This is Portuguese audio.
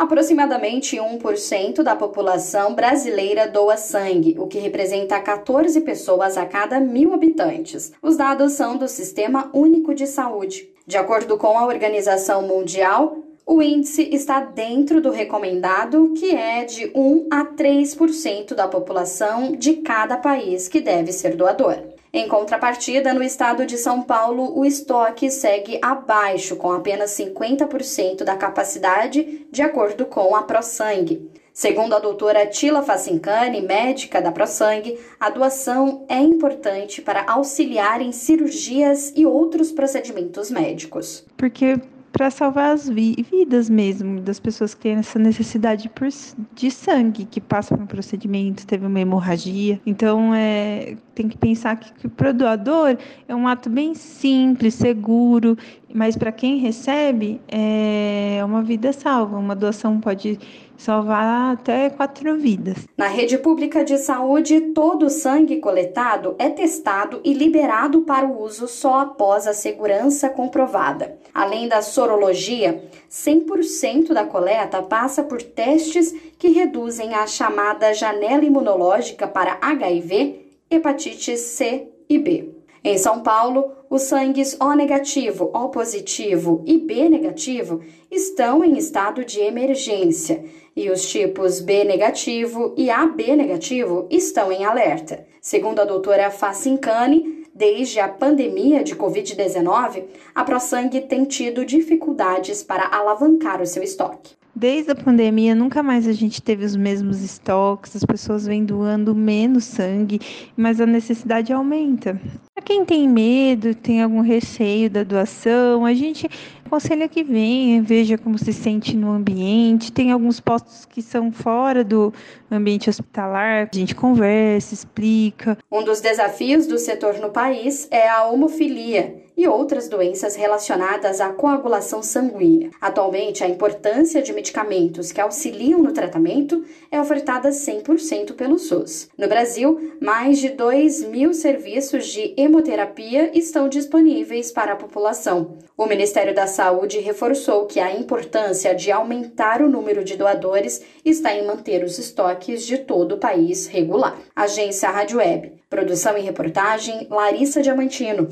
Aproximadamente 1% da população brasileira doa sangue, o que representa 14 pessoas a cada mil habitantes. Os dados são do Sistema Único de Saúde. De acordo com a Organização Mundial, o índice está dentro do recomendado, que é de 1 a 3% da população de cada país que deve ser doador. Em contrapartida, no estado de São Paulo, o estoque segue abaixo, com apenas 50% da capacidade, de acordo com a ProSangue. Segundo a doutora Tila Facincani, médica da ProSangue, a doação é importante para auxiliar em cirurgias e outros procedimentos médicos. Porque para salvar as vi vidas mesmo das pessoas que têm essa necessidade por, de sangue, que passam por um procedimento, teve uma hemorragia. Então, é, tem que pensar que, que para o doador é um ato bem simples, seguro, mas para quem recebe é uma vida salva. Uma doação pode salvar até quatro vidas. Na rede pública de saúde, todo o sangue coletado é testado e liberado para o uso só após a segurança comprovada. Além da sorologia, 100% da coleta passa por testes que reduzem a chamada janela imunológica para HIV, hepatite C e B. Em São Paulo, os sangues O negativo, O positivo e B negativo estão em estado de emergência e os tipos B negativo e AB negativo estão em alerta. Segundo a doutora Facincani, desde a pandemia de Covid-19, a ProSangue tem tido dificuldades para alavancar o seu estoque. Desde a pandemia, nunca mais a gente teve os mesmos estoques, as pessoas vêm doando menos sangue, mas a necessidade aumenta. Para quem tem medo, tem algum receio da doação, a gente aconselha que venha, veja como se sente no ambiente. Tem alguns postos que são fora do ambiente hospitalar, a gente conversa, explica. Um dos desafios do setor no país é a homofilia e outras doenças relacionadas à coagulação sanguínea. Atualmente, a importância de medicamentos que auxiliam no tratamento é ofertada 100% pelo SUS. No Brasil, mais de 2 mil serviços de hemoterapia estão disponíveis para a população. O Ministério da Saúde reforçou que a importância de aumentar o número de doadores está em manter os estoques de todo o país regular. Agência Rádio Web. Produção e reportagem Larissa Diamantino.